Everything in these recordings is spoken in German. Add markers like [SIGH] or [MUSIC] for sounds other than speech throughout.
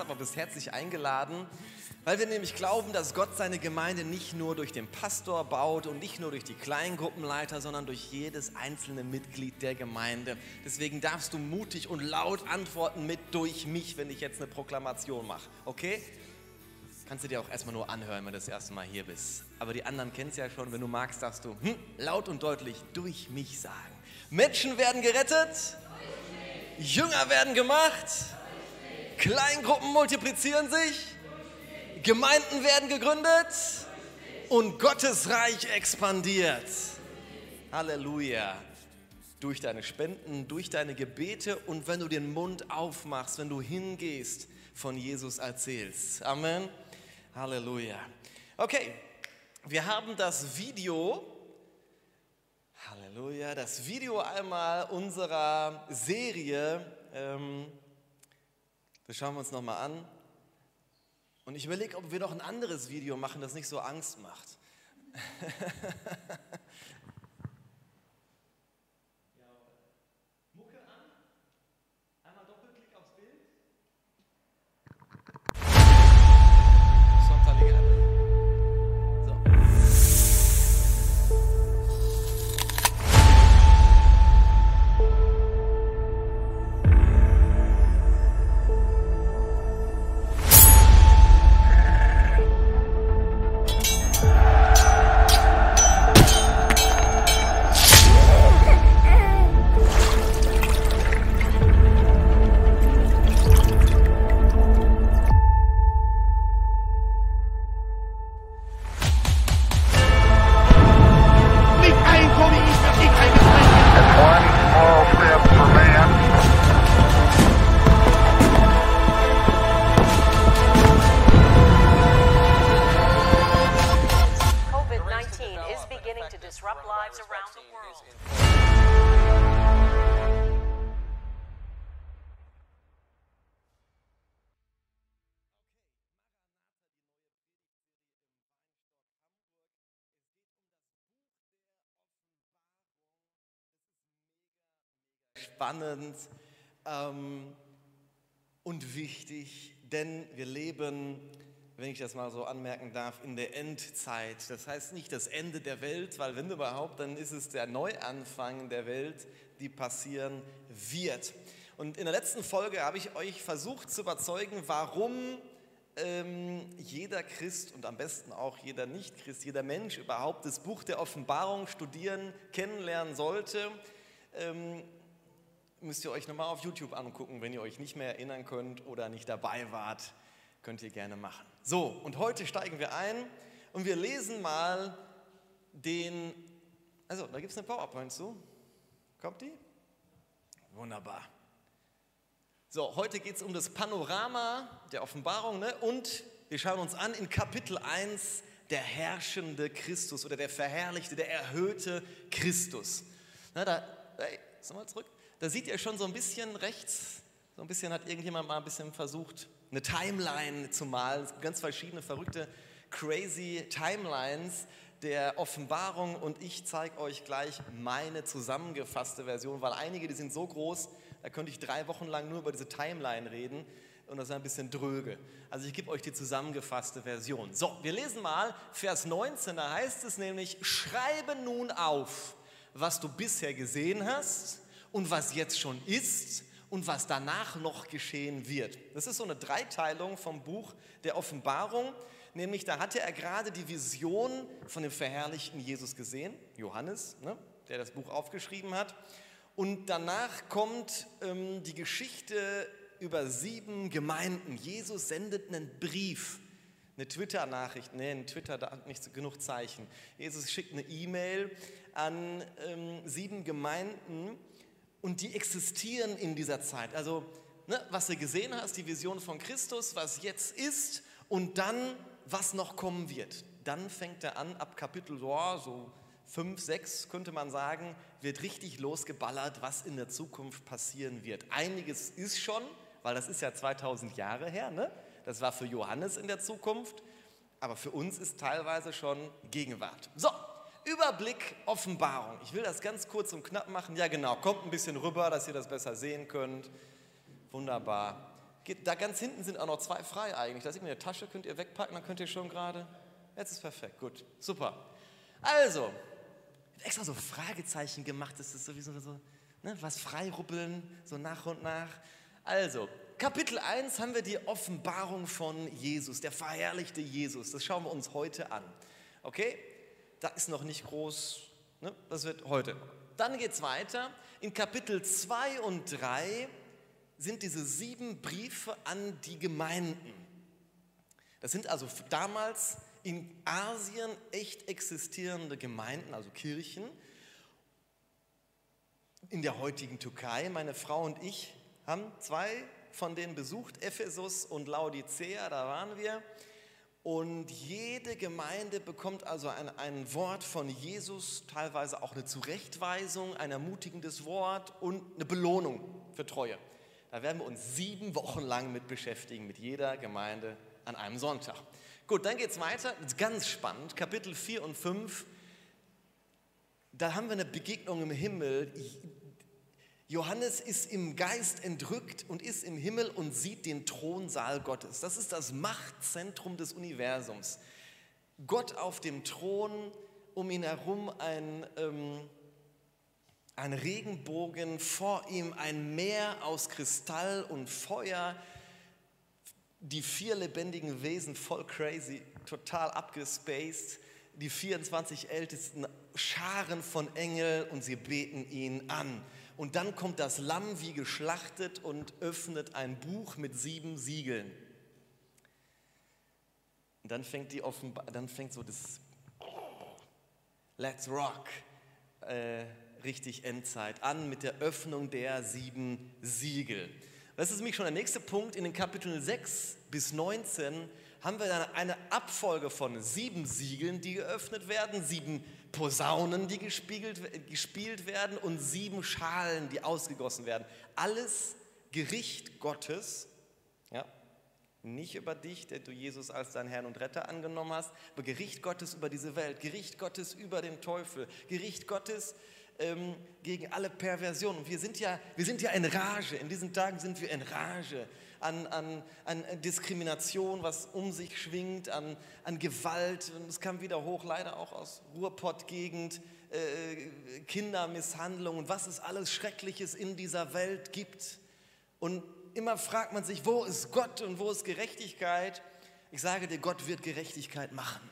aber bist herzlich eingeladen, weil wir nämlich glauben, dass Gott seine Gemeinde nicht nur durch den Pastor baut und nicht nur durch die Kleingruppenleiter, sondern durch jedes einzelne Mitglied der Gemeinde. Deswegen darfst du mutig und laut antworten mit durch mich, wenn ich jetzt eine Proklamation mache. Okay? Kannst du dir auch erstmal nur anhören, wenn du das erste Mal hier bist. Aber die anderen kennen es ja schon. Wenn du magst, darfst du hm, laut und deutlich durch mich sagen. Menschen werden gerettet, Jünger werden gemacht, Kleingruppen multiplizieren sich, Gemeinden werden gegründet und Gottes Reich expandiert. Halleluja. Durch deine Spenden, durch deine Gebete und wenn du den Mund aufmachst, wenn du hingehst, von Jesus erzählst. Amen. Halleluja. Okay, wir haben das Video, Halleluja, das Video einmal unserer Serie. Ähm, das schauen wir uns nochmal an. Und ich überlege, ob wir noch ein anderes Video machen, das nicht so Angst macht. [LAUGHS] spannend ähm, und wichtig, denn wir leben, wenn ich das mal so anmerken darf, in der Endzeit. Das heißt nicht das Ende der Welt, weil wenn überhaupt, dann ist es der Neuanfang der Welt, die passieren wird. Und in der letzten Folge habe ich euch versucht zu überzeugen, warum ähm, jeder Christ und am besten auch jeder Nicht-Christ, jeder Mensch überhaupt das Buch der Offenbarung studieren, kennenlernen sollte. Ähm, müsst ihr euch nochmal auf YouTube angucken, wenn ihr euch nicht mehr erinnern könnt oder nicht dabei wart, könnt ihr gerne machen. So, und heute steigen wir ein und wir lesen mal den, also da gibt es eine PowerPoint zu. Kommt die? Wunderbar. So, heute geht es um das Panorama der Offenbarung ne? und wir schauen uns an in Kapitel 1 der herrschende Christus oder der verherrlichte, der erhöhte Christus. Na, da, hey, sag mal zurück. Da seht ihr schon so ein bisschen rechts, so ein bisschen hat irgendjemand mal ein bisschen versucht, eine Timeline zu malen. Ganz verschiedene verrückte, crazy Timelines der Offenbarung und ich zeige euch gleich meine zusammengefasste Version, weil einige, die sind so groß, da könnte ich drei Wochen lang nur über diese Timeline reden und das ist ein bisschen dröge. Also ich gebe euch die zusammengefasste Version. So, wir lesen mal Vers 19, da heißt es nämlich, schreibe nun auf, was du bisher gesehen hast und was jetzt schon ist und was danach noch geschehen wird. Das ist so eine Dreiteilung vom Buch der Offenbarung, nämlich da hatte er gerade die Vision von dem verherrlichten Jesus gesehen, Johannes, ne, der das Buch aufgeschrieben hat. Und danach kommt ähm, die Geschichte über sieben Gemeinden. Jesus sendet einen Brief, eine Twitter-Nachricht, nee, ein Twitter, da hat nicht genug Zeichen. Jesus schickt eine E-Mail an ähm, sieben Gemeinden und die existieren in dieser Zeit. Also, ne, was du gesehen hast, die Vision von Christus, was jetzt ist und dann, was noch kommen wird. Dann fängt er an, ab Kapitel oh, so 5, 6 könnte man sagen, wird richtig losgeballert, was in der Zukunft passieren wird. Einiges ist schon, weil das ist ja 2000 Jahre her, ne? das war für Johannes in der Zukunft, aber für uns ist teilweise schon Gegenwart. So, Überblick Offenbarung. Ich will das ganz kurz und knapp machen. Ja, genau, kommt ein bisschen rüber, dass ihr das besser sehen könnt. Wunderbar. Da ganz hinten sind auch noch zwei frei eigentlich. Da sieht man eine Tasche, könnt ihr wegpacken, dann könnt ihr schon gerade. Jetzt ist perfekt, gut, super. Also, extra so Fragezeichen gemacht, das ist sowieso so, ne, was freiruppeln, so nach und nach. Also, Kapitel 1 haben wir die Offenbarung von Jesus, der verherrlichte Jesus. Das schauen wir uns heute an. Okay? Da ist noch nicht groß, ne? das wird heute. Dann geht es weiter. In Kapitel 2 und 3 sind diese sieben Briefe an die Gemeinden. Das sind also damals in Asien echt existierende Gemeinden, also Kirchen. In der heutigen Türkei, meine Frau und ich haben zwei von denen besucht, Ephesus und Laodicea, da waren wir. Und jede Gemeinde bekommt also ein, ein Wort von Jesus, teilweise auch eine Zurechtweisung, ein ermutigendes Wort und eine Belohnung für Treue. Da werden wir uns sieben Wochen lang mit beschäftigen, mit jeder Gemeinde an einem Sonntag. Gut, dann geht es weiter, ganz spannend, Kapitel 4 und 5. Da haben wir eine Begegnung im Himmel. Johannes ist im Geist entrückt und ist im Himmel und sieht den Thronsaal Gottes. Das ist das Machtzentrum des Universums. Gott auf dem Thron, um ihn herum ein, ähm, ein Regenbogen, vor ihm ein Meer aus Kristall und Feuer. Die vier lebendigen Wesen, voll crazy, total abgespaced. Die 24 Ältesten, Scharen von Engeln und sie beten ihn an. Und dann kommt das Lamm wie geschlachtet und öffnet ein Buch mit sieben Siegeln. Und dann fängt die offenbar, dann fängt so das Let's Rock äh, richtig Endzeit an mit der Öffnung der sieben Siegel. Das ist nämlich schon der nächste Punkt. In den Kapiteln 6 bis 19 haben wir dann eine Abfolge von sieben Siegeln, die geöffnet werden, sieben Posaunen, die gespiegelt, gespielt werden und sieben Schalen, die ausgegossen werden. Alles Gericht Gottes, ja, nicht über dich, der du Jesus als dein Herrn und Retter angenommen hast, aber Gericht Gottes über diese Welt, Gericht Gottes über den Teufel, Gericht Gottes ähm, gegen alle Perversionen. Und wir sind, ja, wir sind ja in Rage, in diesen Tagen sind wir in Rage an, an, an Diskrimination, was um sich schwingt, an, an Gewalt. Und es kam wieder hoch, leider auch aus Ruhrpott-Gegend, äh, Kindermisshandlung und was es alles Schreckliches in dieser Welt gibt. Und immer fragt man sich, wo ist Gott und wo ist Gerechtigkeit? Ich sage dir, Gott wird Gerechtigkeit machen.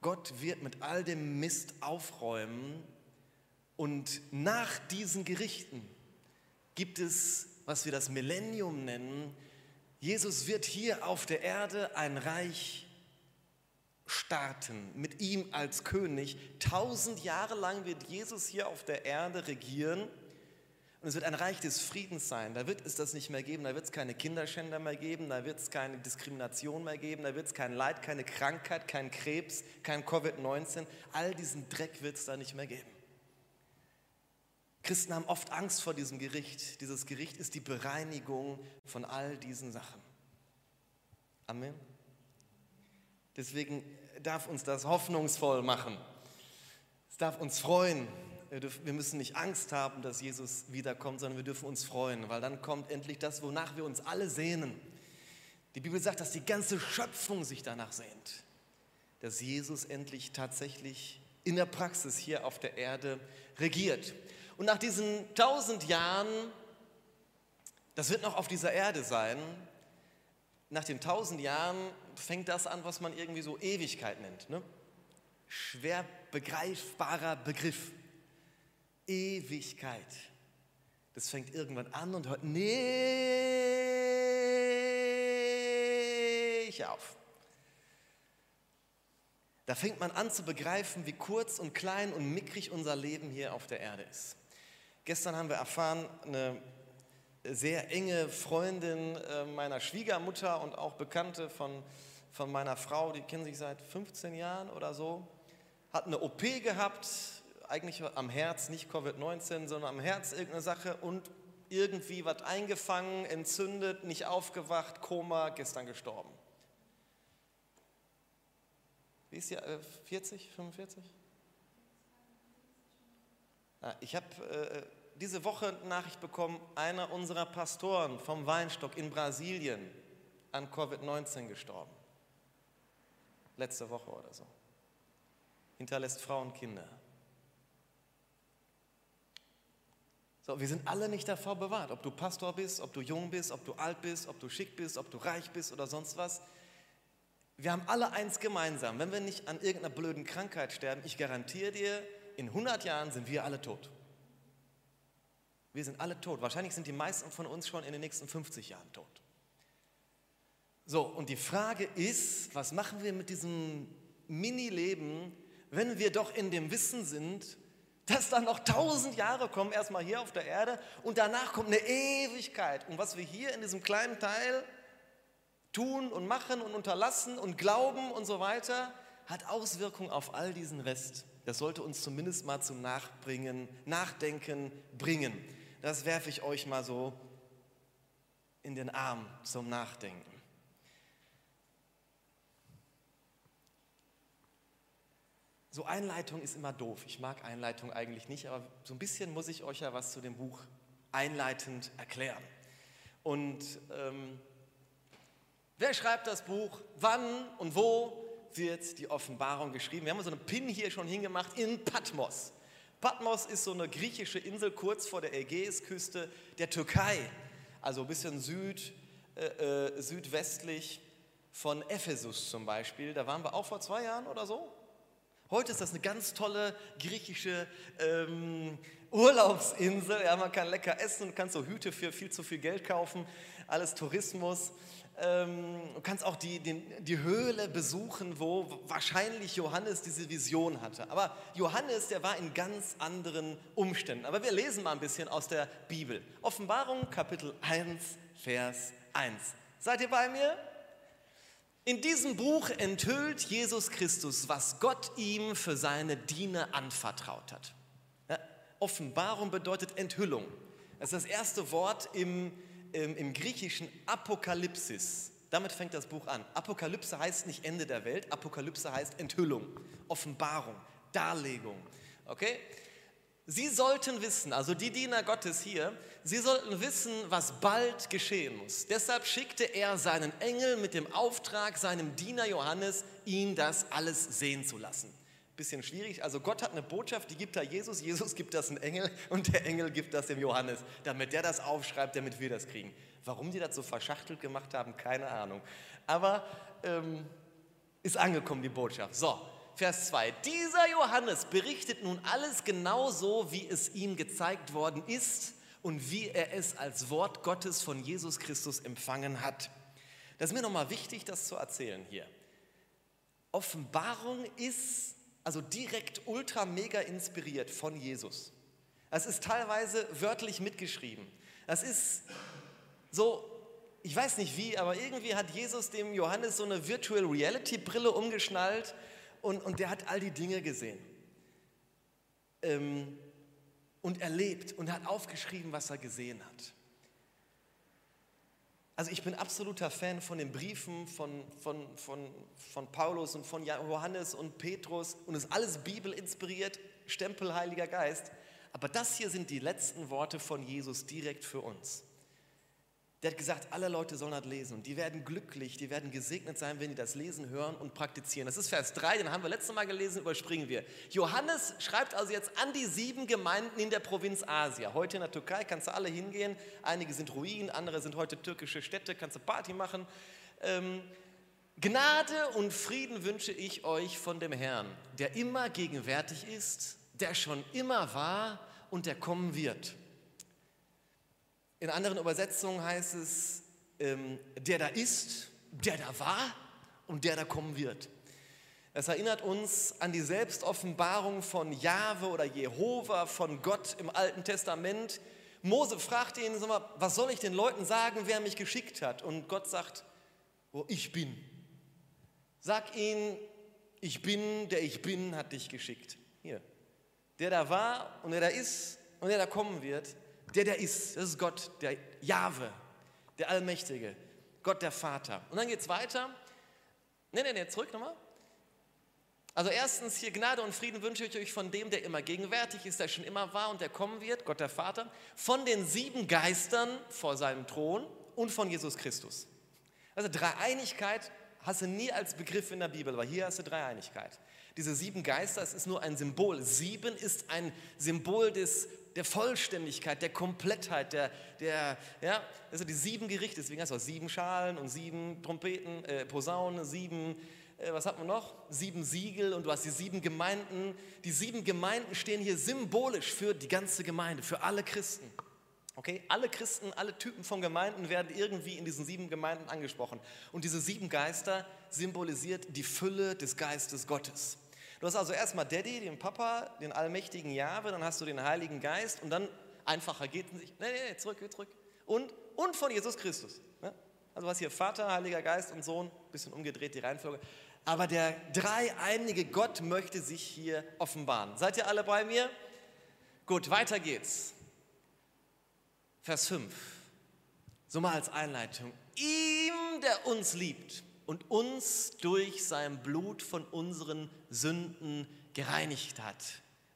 Gott wird mit all dem Mist aufräumen und nach diesen Gerichten gibt es was wir das Millennium nennen. Jesus wird hier auf der Erde ein Reich starten, mit ihm als König. Tausend Jahre lang wird Jesus hier auf der Erde regieren. Und es wird ein Reich des Friedens sein. Da wird es das nicht mehr geben. Da wird es keine Kinderschänder mehr geben. Da wird es keine Diskrimination mehr geben. Da wird es kein Leid, keine Krankheit, kein Krebs, kein Covid-19. All diesen Dreck wird es da nicht mehr geben. Christen haben oft Angst vor diesem Gericht. Dieses Gericht ist die Bereinigung von all diesen Sachen. Amen. Deswegen darf uns das hoffnungsvoll machen. Es darf uns freuen. Wir müssen nicht Angst haben, dass Jesus wiederkommt, sondern wir dürfen uns freuen, weil dann kommt endlich das, wonach wir uns alle sehnen. Die Bibel sagt, dass die ganze Schöpfung sich danach sehnt, dass Jesus endlich tatsächlich in der Praxis hier auf der Erde regiert. Und nach diesen tausend Jahren, das wird noch auf dieser Erde sein, nach den tausend Jahren fängt das an, was man irgendwie so Ewigkeit nennt. Ne? Schwer begreifbarer Begriff. Ewigkeit. Das fängt irgendwann an und hört nicht auf. Da fängt man an zu begreifen, wie kurz und klein und mickrig unser Leben hier auf der Erde ist. Gestern haben wir erfahren, eine sehr enge Freundin äh, meiner Schwiegermutter und auch Bekannte von, von meiner Frau, die kennen sich seit 15 Jahren oder so, hat eine OP gehabt, eigentlich am Herz, nicht Covid-19, sondern am Herz irgendeine Sache und irgendwie was eingefangen, entzündet, nicht aufgewacht, Koma, gestern gestorben. Wie ist sie? 40, 45? Ich habe äh, diese Woche Nachricht bekommen, einer unserer Pastoren vom Weinstock in Brasilien an Covid-19 gestorben. Letzte Woche oder so. Hinterlässt Frauen Kinder. So, wir sind alle nicht davor bewahrt, ob du Pastor bist, ob du jung bist, ob du alt bist, ob du schick bist, ob du reich bist oder sonst was. Wir haben alle eins gemeinsam. Wenn wir nicht an irgendeiner blöden Krankheit sterben, ich garantiere dir, in 100 Jahren sind wir alle tot. Wir sind alle tot. Wahrscheinlich sind die meisten von uns schon in den nächsten 50 Jahren tot. So, und die Frage ist, was machen wir mit diesem Mini-Leben, wenn wir doch in dem Wissen sind, dass dann noch tausend Jahre kommen, erstmal hier auf der Erde und danach kommt eine Ewigkeit. Und was wir hier in diesem kleinen Teil tun und machen und unterlassen und glauben und so weiter, hat Auswirkungen auf all diesen Rest. Das sollte uns zumindest mal zum Nachbringen, Nachdenken bringen. Das werfe ich euch mal so in den Arm zum Nachdenken. So Einleitung ist immer doof. Ich mag Einleitung eigentlich nicht, aber so ein bisschen muss ich euch ja was zu dem Buch einleitend erklären. Und ähm, wer schreibt das Buch? Wann und wo wird die Offenbarung geschrieben? Wir haben so einen Pin hier schon hingemacht in Patmos. Patmos ist so eine griechische Insel kurz vor der Ägäisküste der Türkei, also ein bisschen süd, äh, äh, südwestlich von Ephesus zum Beispiel. Da waren wir auch vor zwei Jahren oder so. Heute ist das eine ganz tolle griechische ähm, Urlaubsinsel. Ja, man kann lecker essen und kann so Hüte für viel zu viel Geld kaufen. Alles Tourismus. Ähm, du kannst auch die, den, die Höhle besuchen, wo wahrscheinlich Johannes diese Vision hatte. Aber Johannes, der war in ganz anderen Umständen. Aber wir lesen mal ein bisschen aus der Bibel. Offenbarung Kapitel 1, Vers 1. Seid ihr bei mir? In diesem Buch enthüllt Jesus Christus, was Gott ihm für seine Diener anvertraut hat. Ja, Offenbarung bedeutet Enthüllung. Das ist das erste Wort im, im, im griechischen Apokalypsis. Damit fängt das Buch an. Apokalypse heißt nicht Ende der Welt, Apokalypse heißt Enthüllung, Offenbarung, Darlegung. Okay? Sie sollten wissen, also die Diener Gottes hier, sie sollten wissen, was bald geschehen muss. Deshalb schickte er seinen Engel mit dem Auftrag, seinem Diener Johannes, ihn das alles sehen zu lassen. Bisschen schwierig, also Gott hat eine Botschaft, die gibt er Jesus, Jesus gibt das einem Engel und der Engel gibt das dem Johannes, damit der das aufschreibt, damit wir das kriegen. Warum die das so verschachtelt gemacht haben, keine Ahnung. Aber ähm, ist angekommen, die Botschaft. So, Vers 2. Dieser Johannes berichtet nun alles genau so, wie es ihm gezeigt worden ist und wie er es als Wort Gottes von Jesus Christus empfangen hat. Das ist mir nochmal wichtig, das zu erzählen hier. Offenbarung ist also direkt ultra mega inspiriert von Jesus. Es ist teilweise wörtlich mitgeschrieben. Das ist so, ich weiß nicht wie, aber irgendwie hat Jesus dem Johannes so eine Virtual Reality Brille umgeschnallt und, und der hat all die Dinge gesehen ähm, und erlebt und hat aufgeschrieben, was er gesehen hat. Also ich bin absoluter Fan von den Briefen von, von, von, von Paulus und von Johannes und Petrus und es ist alles Bibel inspiriert, Stempel Heiliger Geist. Aber das hier sind die letzten Worte von Jesus direkt für uns. Der hat gesagt, alle Leute sollen das lesen und die werden glücklich, die werden gesegnet sein, wenn die das lesen, hören und praktizieren. Das ist Vers 3, den haben wir letztes Mal gelesen, überspringen wir. Johannes schreibt also jetzt an die sieben Gemeinden in der Provinz Asia. Heute in der Türkei kannst du alle hingehen. Einige sind Ruinen, andere sind heute türkische Städte, kannst du Party machen. Ähm, Gnade und Frieden wünsche ich euch von dem Herrn, der immer gegenwärtig ist, der schon immer war und der kommen wird in anderen Übersetzungen heißt es, ähm, der da ist, der da war und der da kommen wird. Es erinnert uns an die Selbstoffenbarung von Jahwe oder Jehova, von Gott im Alten Testament. Mose fragt ihn, sag mal, was soll ich den Leuten sagen, wer mich geschickt hat? Und Gott sagt, wo ich bin. Sag ihnen, ich bin, der ich bin, hat dich geschickt. Hier. Der da war und der da ist und der da kommen wird, der, der ist, das ist Gott, der Jahwe, der Also erstens hier Gnade und Frieden wünsche ich euch von dem, der immer gegenwärtig ist, der schon immer war und der kommen wird, Gott der Vater, von den sieben Geistern vor seinem Thron und von Jesus Christus. Also Dreieinigkeit hast du nie als Begriff in der Bibel, aber hier hast du Dreieinigkeit. Diese sieben Geister, es ist nur ein Symbol. Sieben ist ein Symbol des, der Vollständigkeit, der Komplettheit, der, der, ja, also die sieben Gerichte, deswegen hast du auch sieben Schalen und sieben Trompeten, äh, Posaunen, sieben, äh, was hat man noch? Sieben Siegel und du hast die sieben Gemeinden. Die sieben Gemeinden stehen hier symbolisch für die ganze Gemeinde, für alle Christen. Okay, alle Christen, alle Typen von Gemeinden werden irgendwie in diesen sieben Gemeinden angesprochen. Und diese sieben Geister symbolisiert die Fülle des Geistes Gottes. Du hast also erstmal Daddy, den Papa, den allmächtigen Jahwe, dann hast du den Heiligen Geist und dann einfacher geht es nicht. Nee, nee, nee, zurück, zurück. Und, und von Jesus Christus. Ne? Also was hier Vater, Heiliger Geist und Sohn, bisschen umgedreht die Reihenfolge. Aber der dreieinige Gott möchte sich hier offenbaren. Seid ihr alle bei mir? Gut, weiter geht's. Vers 5. So mal als Einleitung. Ihm, der uns liebt und uns durch sein Blut von unseren Sünden gereinigt hat.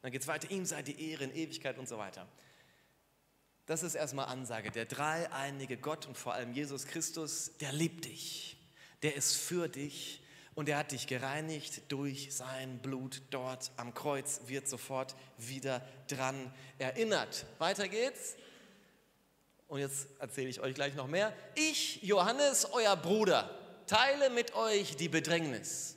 Dann geht es weiter. Ihm sei die Ehre in Ewigkeit und so weiter. Das ist erstmal Ansage. Der dreieinige Gott und vor allem Jesus Christus, der liebt dich. Der ist für dich und er hat dich gereinigt durch sein Blut dort am Kreuz, wird sofort wieder dran erinnert. Weiter geht's. Und jetzt erzähle ich euch gleich noch mehr. Ich, Johannes, euer Bruder, teile mit euch die Bedrängnis,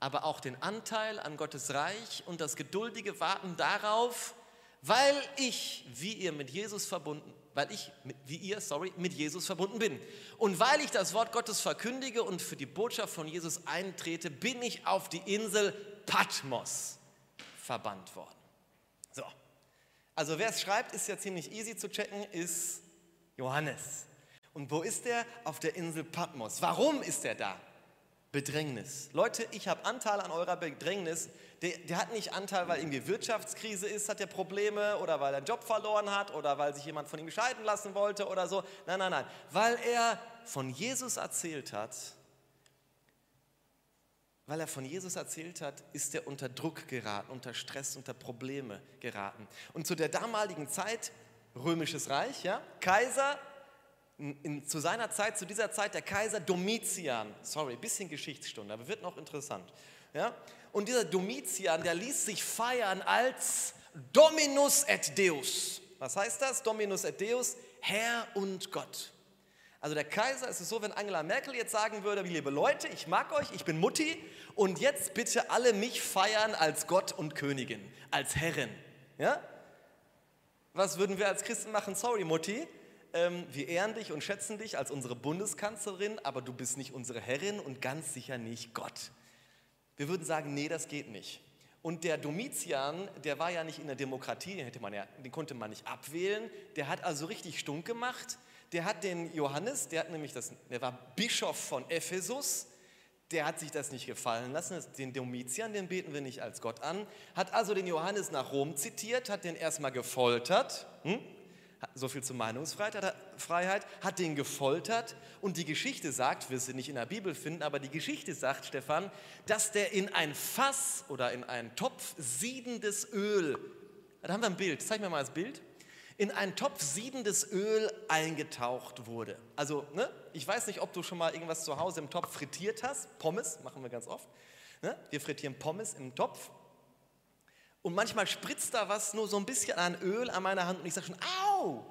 aber auch den Anteil an Gottes Reich und das geduldige Warten darauf, weil ich, wie ihr mit Jesus verbunden, weil ich, wie ihr, sorry, mit Jesus verbunden bin. Und weil ich das Wort Gottes verkündige und für die Botschaft von Jesus eintrete, bin ich auf die Insel Patmos verbannt worden. So. Also wer es schreibt, ist ja ziemlich easy zu checken, ist Johannes. Und wo ist er? Auf der Insel Patmos. Warum ist er da? Bedrängnis. Leute, ich habe Anteil an eurer Bedrängnis. Der, der, hat nicht Anteil, weil irgendwie Wirtschaftskrise ist, hat er Probleme oder weil er einen Job verloren hat oder weil sich jemand von ihm scheiden lassen wollte oder so. Nein, nein, nein. Weil er von Jesus erzählt hat, weil er von Jesus erzählt hat, ist er unter Druck geraten, unter Stress, unter Probleme geraten. Und zu der damaligen Zeit römisches Reich, ja? Kaiser, in, zu seiner Zeit, zu dieser Zeit der Kaiser Domitian, sorry, bisschen Geschichtsstunde, aber wird noch interessant. Ja? Und dieser Domitian, der ließ sich feiern als Dominus et Deus. Was heißt das? Dominus et Deus, Herr und Gott. Also der Kaiser, es ist so, wenn Angela Merkel jetzt sagen würde, liebe Leute, ich mag euch, ich bin Mutti und jetzt bitte alle mich feiern als Gott und Königin, als Herrin. Ja? Was würden wir als Christen machen? Sorry, Mutti. Ähm, wir ehren dich und schätzen dich als unsere Bundeskanzlerin, aber du bist nicht unsere Herrin und ganz sicher nicht Gott. Wir würden sagen, nee, das geht nicht. Und der Domitian, der war ja nicht in der Demokratie, den, hätte man ja, den konnte man nicht abwählen. Der hat also richtig stunk gemacht. Der hat den Johannes, der hat nämlich das, der war Bischof von Ephesus, der hat sich das nicht gefallen lassen. Den Domitian, den beten wir nicht als Gott an. Hat also den Johannes nach Rom zitiert, hat den erstmal gefoltert. Hm? So viel zur Meinungsfreiheit. Hat den gefoltert. Und die Geschichte sagt, wir sie nicht in der Bibel finden, aber die Geschichte sagt, Stefan, dass der in ein Fass oder in einen Topf siedendes Öl, da haben wir ein Bild, zeig mir mal das Bild in einen Topf siedendes Öl eingetaucht wurde. Also, ne, ich weiß nicht, ob du schon mal irgendwas zu Hause im Topf frittiert hast. Pommes machen wir ganz oft. Ne? Wir frittieren Pommes im Topf. Und manchmal spritzt da was nur so ein bisschen an Öl an meiner Hand und ich sage schon, au!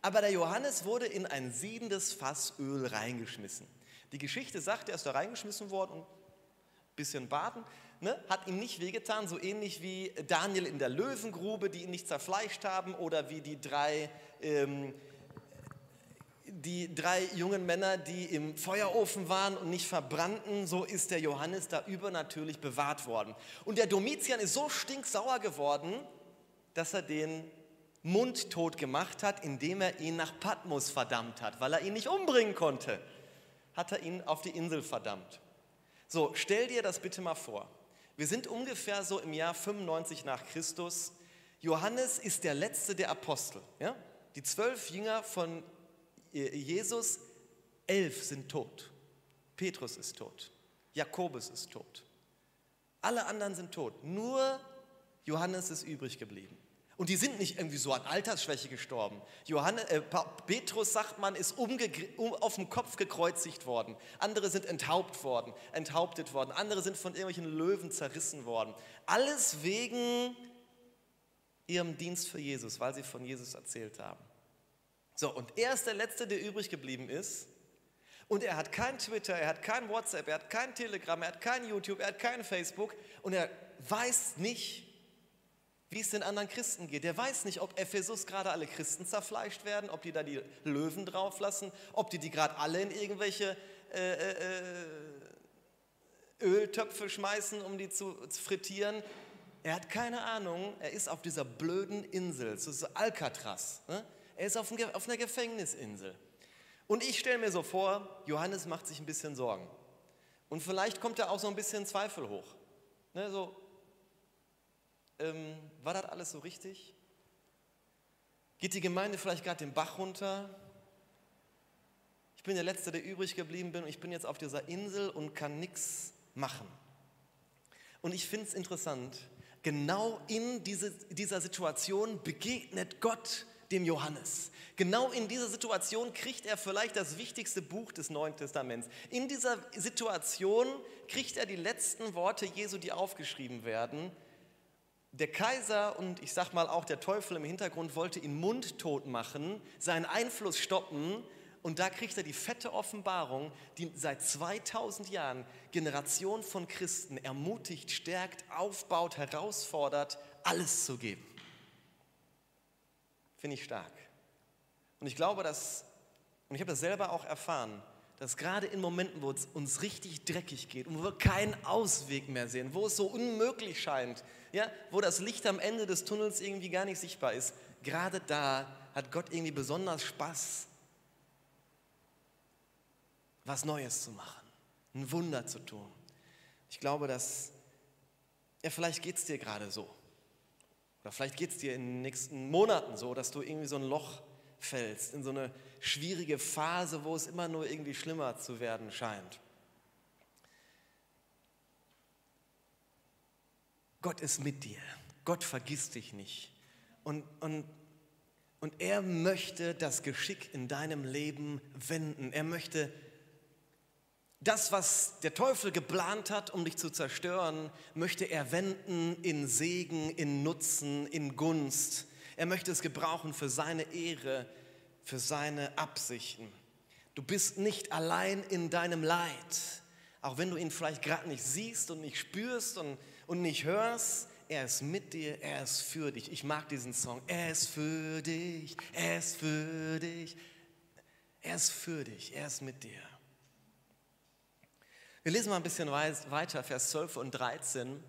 Aber der Johannes wurde in ein siedendes Fass Öl reingeschmissen. Die Geschichte sagt, er ist da reingeschmissen worden und ein bisschen baden ne, hat ihm nicht wehgetan, so ähnlich wie Daniel in der Löwengrube, die ihn nicht zerfleischt haben, oder wie die drei, ähm, die drei jungen Männer, die im Feuerofen waren und nicht verbrannten, so ist der Johannes da übernatürlich bewahrt worden. Und der Domitian ist so stinksauer geworden, dass er den Mund tot gemacht hat, indem er ihn nach Patmos verdammt hat, weil er ihn nicht umbringen konnte, hat er ihn auf die Insel verdammt. So, stell dir das bitte mal vor. Wir sind ungefähr so im Jahr 95 nach Christus. Johannes ist der letzte der Apostel. Ja? Die zwölf Jünger von Jesus, elf sind tot. Petrus ist tot. Jakobus ist tot. Alle anderen sind tot. Nur Johannes ist übrig geblieben. Und die sind nicht irgendwie so an Altersschwäche gestorben. Johannes, äh, Petrus sagt man, ist um, auf dem Kopf gekreuzigt worden. Andere sind enthaupt worden, enthauptet worden. Andere sind von irgendwelchen Löwen zerrissen worden. Alles wegen ihrem Dienst für Jesus, weil sie von Jesus erzählt haben. So, und er ist der Letzte, der übrig geblieben ist. Und er hat kein Twitter, er hat kein WhatsApp, er hat kein Telegram, er hat kein YouTube, er hat kein Facebook. Und er weiß nicht, wie es den anderen Christen geht. Der weiß nicht, ob Ephesus gerade alle Christen zerfleischt werden, ob die da die Löwen drauf lassen, ob die die gerade alle in irgendwelche äh, äh, Öltöpfe schmeißen, um die zu, zu frittieren. Er hat keine Ahnung, er ist auf dieser blöden Insel, so ist Alcatraz. Ne? Er ist auf, ein, auf einer Gefängnisinsel. Und ich stelle mir so vor, Johannes macht sich ein bisschen Sorgen. Und vielleicht kommt da auch so ein bisschen Zweifel hoch. Ne, so, ähm, war das alles so richtig? Geht die Gemeinde vielleicht gerade den Bach runter? Ich bin der Letzte, der übrig geblieben bin und ich bin jetzt auf dieser Insel und kann nichts machen. Und ich finde es interessant, genau in diese, dieser Situation begegnet Gott dem Johannes. Genau in dieser Situation kriegt er vielleicht das wichtigste Buch des Neuen Testaments. In dieser Situation kriegt er die letzten Worte Jesu, die aufgeschrieben werden. Der Kaiser und ich sag mal auch der Teufel im Hintergrund wollte ihn mundtot machen, seinen Einfluss stoppen. Und da kriegt er die fette Offenbarung, die seit 2000 Jahren Generationen von Christen ermutigt, stärkt, aufbaut, herausfordert, alles zu geben. Finde ich stark. Und ich glaube, dass, und ich habe das selber auch erfahren, dass gerade in Momenten, wo es uns richtig dreckig geht und wo wir keinen Ausweg mehr sehen, wo es so unmöglich scheint, ja, wo das Licht am Ende des Tunnels irgendwie gar nicht sichtbar ist, gerade da hat Gott irgendwie besonders Spaß, was Neues zu machen, ein Wunder zu tun. Ich glaube, dass, ja, vielleicht geht es dir gerade so. Oder vielleicht geht es dir in den nächsten Monaten so, dass du irgendwie so ein Loch fällst, in so eine schwierige Phase, wo es immer nur irgendwie schlimmer zu werden scheint. Gott ist mit dir. Gott vergisst dich nicht. Und, und, und er möchte das Geschick in deinem Leben wenden. Er möchte das, was der Teufel geplant hat, um dich zu zerstören, möchte er wenden in Segen, in Nutzen, in Gunst. Er möchte es gebrauchen für seine Ehre, für seine Absichten. Du bist nicht allein in deinem Leid, auch wenn du ihn vielleicht gerade nicht siehst und nicht spürst und, und nicht hörst. Er ist mit dir, er ist für dich. Ich mag diesen Song. Er ist für dich, er ist für dich. Er ist für dich, er ist mit dir. Wir lesen mal ein bisschen weiter, Vers 12 und 13.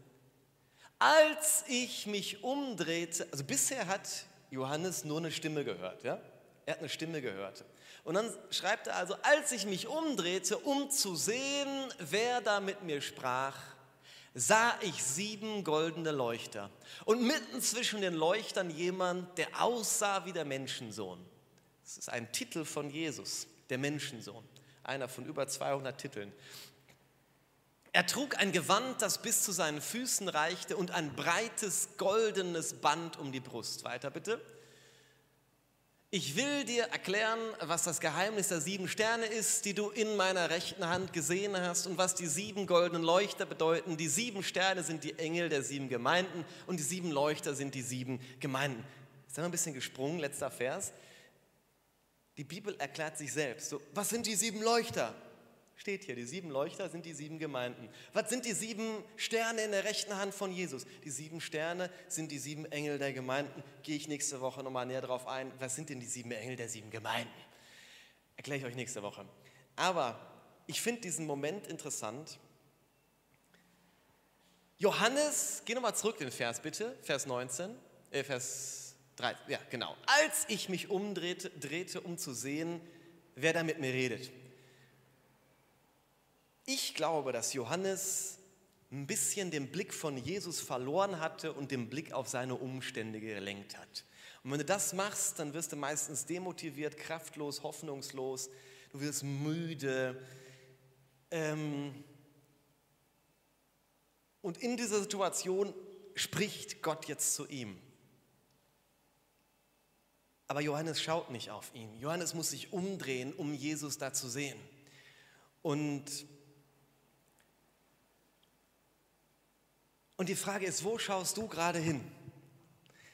Als ich mich umdrehte, also bisher hat Johannes nur eine Stimme gehört, ja? Er hat eine Stimme gehört. Und dann schreibt er also, als ich mich umdrehte, um zu sehen, wer da mit mir sprach, sah ich sieben goldene Leuchter. Und mitten zwischen den Leuchtern jemand, der aussah wie der Menschensohn. Das ist ein Titel von Jesus, der Menschensohn. Einer von über 200 Titeln. Er trug ein Gewand, das bis zu seinen Füßen reichte und ein breites goldenes Band um die Brust. Weiter bitte. Ich will dir erklären, was das Geheimnis der sieben Sterne ist, die du in meiner rechten Hand gesehen hast und was die sieben goldenen Leuchter bedeuten. Die sieben Sterne sind die Engel der sieben Gemeinden und die sieben Leuchter sind die sieben Gemeinden. Jetzt haben wir ein bisschen gesprungen, letzter Vers. Die Bibel erklärt sich selbst. So, was sind die sieben Leuchter? Steht hier, die sieben Leuchter sind die sieben Gemeinden. Was sind die sieben Sterne in der rechten Hand von Jesus? Die sieben Sterne sind die sieben Engel der Gemeinden. Gehe ich nächste Woche nochmal näher drauf ein. Was sind denn die sieben Engel der sieben Gemeinden? Erkläre ich euch nächste Woche. Aber ich finde diesen Moment interessant. Johannes, geh nochmal zurück den Vers bitte, Vers 19, äh, Vers 3, ja genau. Als ich mich umdrehte, drehte, um zu sehen, wer da mit mir redet. Ich glaube, dass Johannes ein bisschen den Blick von Jesus verloren hatte und den Blick auf seine Umstände gelenkt hat. Und wenn du das machst, dann wirst du meistens demotiviert, kraftlos, hoffnungslos, du wirst müde. Ähm Und in dieser Situation spricht Gott jetzt zu ihm. Aber Johannes schaut nicht auf ihn. Johannes muss sich umdrehen, um Jesus da zu sehen. Und, und die Frage ist, wo schaust du gerade hin?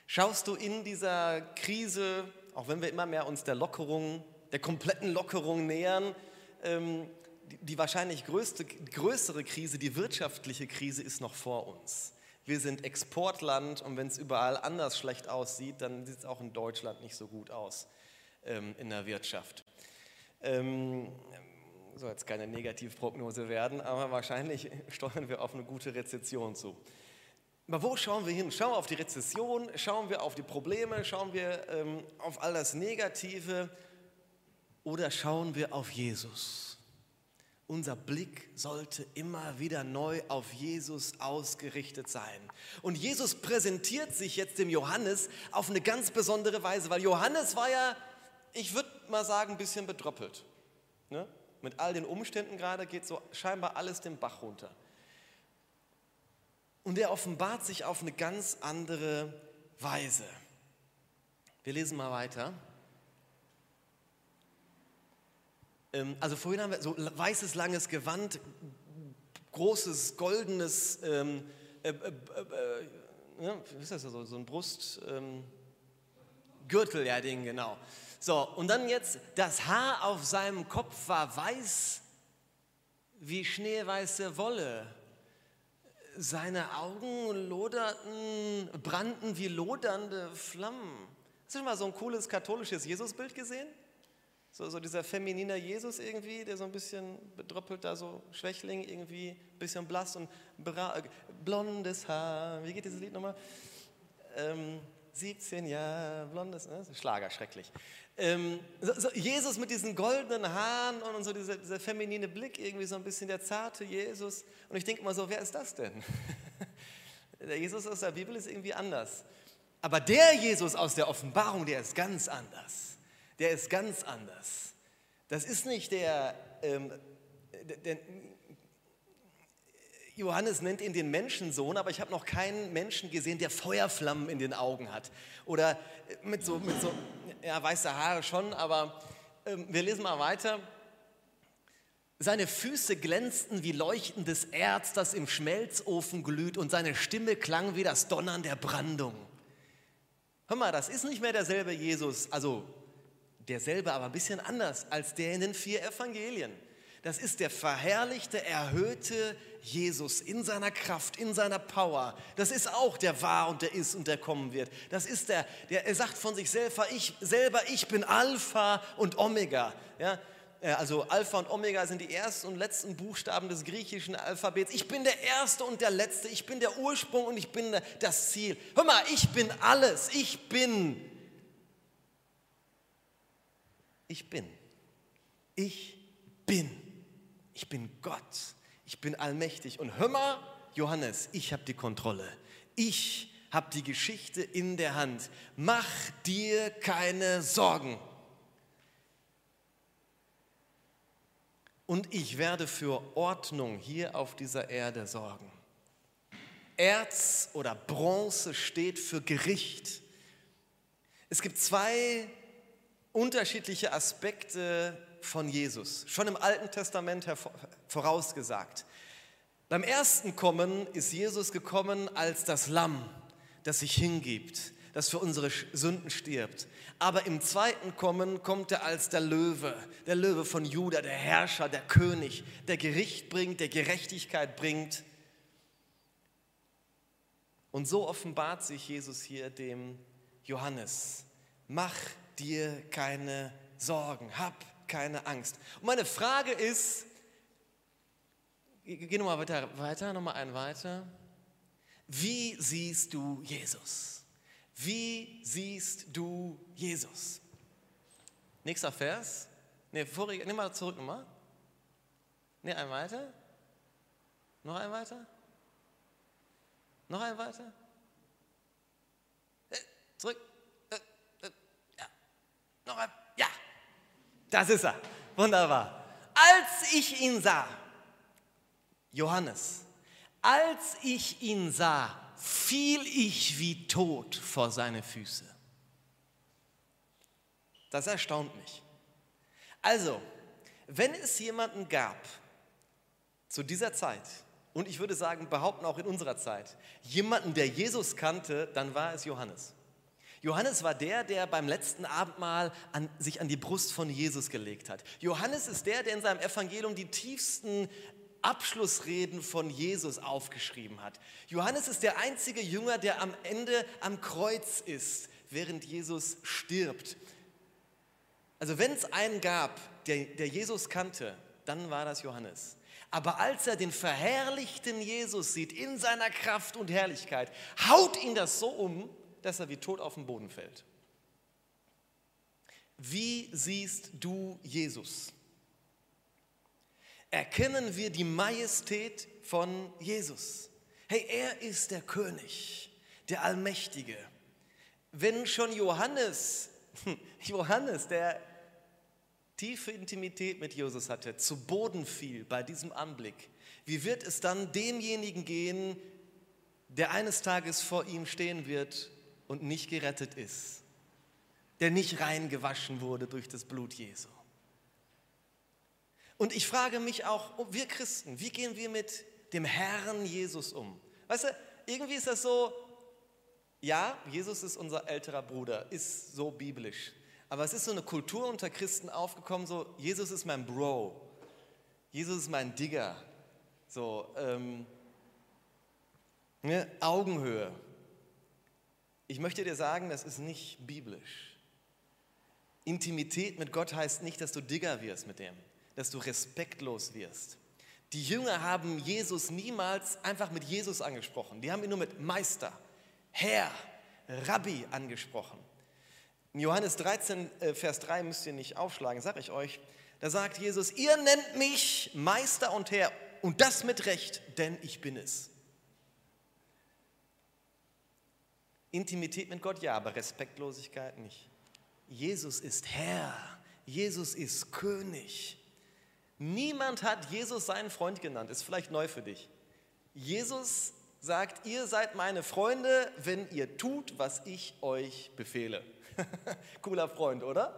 Schaust du in dieser Krise, auch wenn wir immer mehr uns der Lockerung, der kompletten Lockerung nähern, ähm, die, die wahrscheinlich größte, größere Krise, die wirtschaftliche Krise ist noch vor uns. Wir sind Exportland und wenn es überall anders schlecht aussieht, dann sieht es auch in Deutschland nicht so gut aus ähm, in der Wirtschaft. Ähm, soll jetzt keine Negativprognose werden, aber wahrscheinlich steuern wir auf eine gute Rezession zu. Aber wo schauen wir hin? Schauen wir auf die Rezession, schauen wir auf die Probleme, schauen wir ähm, auf all das Negative oder schauen wir auf Jesus? Unser Blick sollte immer wieder neu auf Jesus ausgerichtet sein. Und Jesus präsentiert sich jetzt dem Johannes auf eine ganz besondere Weise, weil Johannes war ja, ich würde mal sagen, ein bisschen bedröppelt. Ne? Mit all den Umständen gerade geht so scheinbar alles den Bach runter. Und er offenbart sich auf eine ganz andere Weise. Wir lesen mal weiter. Ähm, also vorhin haben wir so weißes, langes Gewand, großes, goldenes, ähm, äh, äh, äh, ja, wie ist das so, so ein Brustgürtel, ähm, ja, Ding, genau. So, und dann jetzt, das Haar auf seinem Kopf war weiß wie schneeweiße Wolle. Seine Augen loderten, brannten wie lodernde Flammen. Hast du schon mal so ein cooles katholisches Jesusbild gesehen? So, so dieser feminine Jesus irgendwie, der so ein bisschen bedröppelt, da so Schwächling irgendwie, ein bisschen blass und blondes Haar. Wie geht dieses Lied nochmal? Ähm, 17 Jahre, blondes, ne? Schlager, schrecklich. Ähm, so, so Jesus mit diesen goldenen Haaren und, so dieser, dieser, feminine Blick, irgendwie so ein bisschen der zarte Jesus. Und ich denke immer so, wer ist das denn? [LAUGHS] der Jesus aus der Bibel ist irgendwie anders. Aber der Jesus aus der Offenbarung, der ist ganz anders der ist ganz anders. Das ist nicht der, ähm, der, der Johannes nennt ihn den Menschensohn, aber ich habe noch keinen Menschen gesehen, der Feuerflammen in den Augen hat. Oder mit so, mit so ja, weiße Haare schon, aber ähm, wir lesen mal weiter. Seine Füße glänzten wie leuchtendes Erz, das im Schmelzofen glüht, und seine Stimme klang wie das Donnern der Brandung. Hör mal, das ist nicht mehr derselbe Jesus, also derselbe, aber ein bisschen anders als der in den vier Evangelien. Das ist der verherrlichte, erhöhte Jesus in seiner Kraft, in seiner Power. Das ist auch der war und der ist und der kommen wird. Das ist der, der er sagt von sich selber, ich selber, ich bin Alpha und Omega. Ja, äh, also Alpha und Omega sind die ersten und letzten Buchstaben des griechischen Alphabets. Ich bin der Erste und der Letzte. Ich bin der Ursprung und ich bin das Ziel. Hör mal, ich bin alles. Ich bin ich bin. Ich bin. Ich bin Gott. Ich bin allmächtig. Und hör mal, Johannes, ich habe die Kontrolle. Ich habe die Geschichte in der Hand. Mach dir keine Sorgen. Und ich werde für Ordnung hier auf dieser Erde sorgen. Erz oder Bronze steht für Gericht. Es gibt zwei unterschiedliche Aspekte von Jesus, schon im Alten Testament vorausgesagt. Beim ersten Kommen ist Jesus gekommen als das Lamm, das sich hingibt, das für unsere Sünden stirbt. Aber im zweiten Kommen kommt er als der Löwe, der Löwe von Juda, der Herrscher, der König, der Gericht bringt, der Gerechtigkeit bringt. Und so offenbart sich Jesus hier dem Johannes. Mach dir keine Sorgen, hab keine Angst. Und meine Frage ist, geh nochmal weiter, weiter, nochmal einen weiter. Wie siehst du Jesus? Wie siehst du Jesus? Nächster Vers. Ne, vorige, nimm mal zurück nochmal. Ne, ein weiter. Noch ein weiter. Noch ein weiter. Äh, zurück. Noch ein, ja, das ist er. Wunderbar. Als ich ihn sah, Johannes, Als ich ihn sah, fiel ich wie tot vor seine Füße. Das erstaunt mich. Also, wenn es jemanden gab zu dieser Zeit, und ich würde sagen, behaupten auch in unserer Zeit, jemanden, der Jesus kannte, dann war es Johannes. Johannes war der, der beim letzten Abendmahl an, sich an die Brust von Jesus gelegt hat. Johannes ist der, der in seinem Evangelium die tiefsten Abschlussreden von Jesus aufgeschrieben hat. Johannes ist der einzige Jünger, der am Ende am Kreuz ist, während Jesus stirbt. Also wenn es einen gab, der, der Jesus kannte, dann war das Johannes. Aber als er den verherrlichten Jesus sieht in seiner Kraft und Herrlichkeit, haut ihn das so um, dass er wie tot auf den Boden fällt. Wie siehst du Jesus? Erkennen wir die Majestät von Jesus? Hey, er ist der König, der Allmächtige. Wenn schon Johannes, [LAUGHS] Johannes, der tiefe Intimität mit Jesus hatte, zu Boden fiel bei diesem Anblick, wie wird es dann demjenigen gehen, der eines Tages vor ihm stehen wird und nicht gerettet ist, der nicht reingewaschen wurde durch das Blut Jesu? Und ich frage mich auch, oh, wir Christen, wie gehen wir mit dem Herrn Jesus um? Weißt du, irgendwie ist das so, ja, Jesus ist unser älterer Bruder, ist so biblisch. Aber es ist so eine Kultur unter Christen aufgekommen, so Jesus ist mein Bro, Jesus ist mein Digger, so ähm, ne, Augenhöhe. Ich möchte dir sagen, das ist nicht biblisch. Intimität mit Gott heißt nicht, dass du Digger wirst mit dem, dass du respektlos wirst. Die Jünger haben Jesus niemals einfach mit Jesus angesprochen. Die haben ihn nur mit Meister, Herr, Rabbi angesprochen. In Johannes 13, äh, Vers 3 müsst ihr nicht aufschlagen, sage ich euch. Da sagt Jesus, ihr nennt mich Meister und Herr und das mit Recht, denn ich bin es. Intimität mit Gott ja, aber Respektlosigkeit nicht. Jesus ist Herr, Jesus ist König. Niemand hat Jesus seinen Freund genannt, ist vielleicht neu für dich. Jesus sagt, ihr seid meine Freunde, wenn ihr tut, was ich euch befehle. [LAUGHS] Cooler Freund, oder?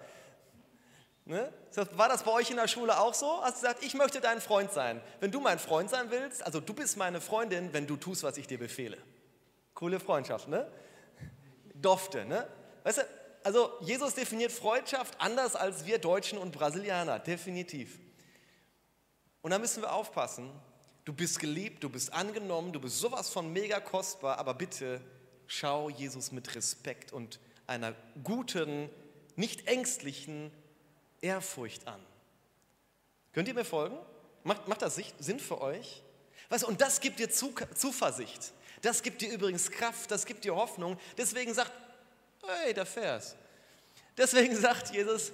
Ne? War das bei euch in der Schule auch so? Hast du gesagt, ich möchte dein Freund sein. Wenn du mein Freund sein willst, also du bist meine Freundin, wenn du tust, was ich dir befehle. Coole Freundschaft, ne? Dofte, ne? Weißt du, also Jesus definiert Freundschaft anders als wir Deutschen und Brasilianer, definitiv. Und da müssen wir aufpassen. Du bist geliebt, du bist angenommen, du bist sowas von mega kostbar, aber bitte schau Jesus mit Respekt und einer guten, nicht ängstlichen Ehrfurcht an. Könnt ihr mir folgen? Macht, macht das Sinn für euch? Weißt, und das gibt dir Zuversicht. Das gibt dir übrigens Kraft, das gibt dir Hoffnung. Deswegen sagt, hey, der Vers. Deswegen sagt Jesus,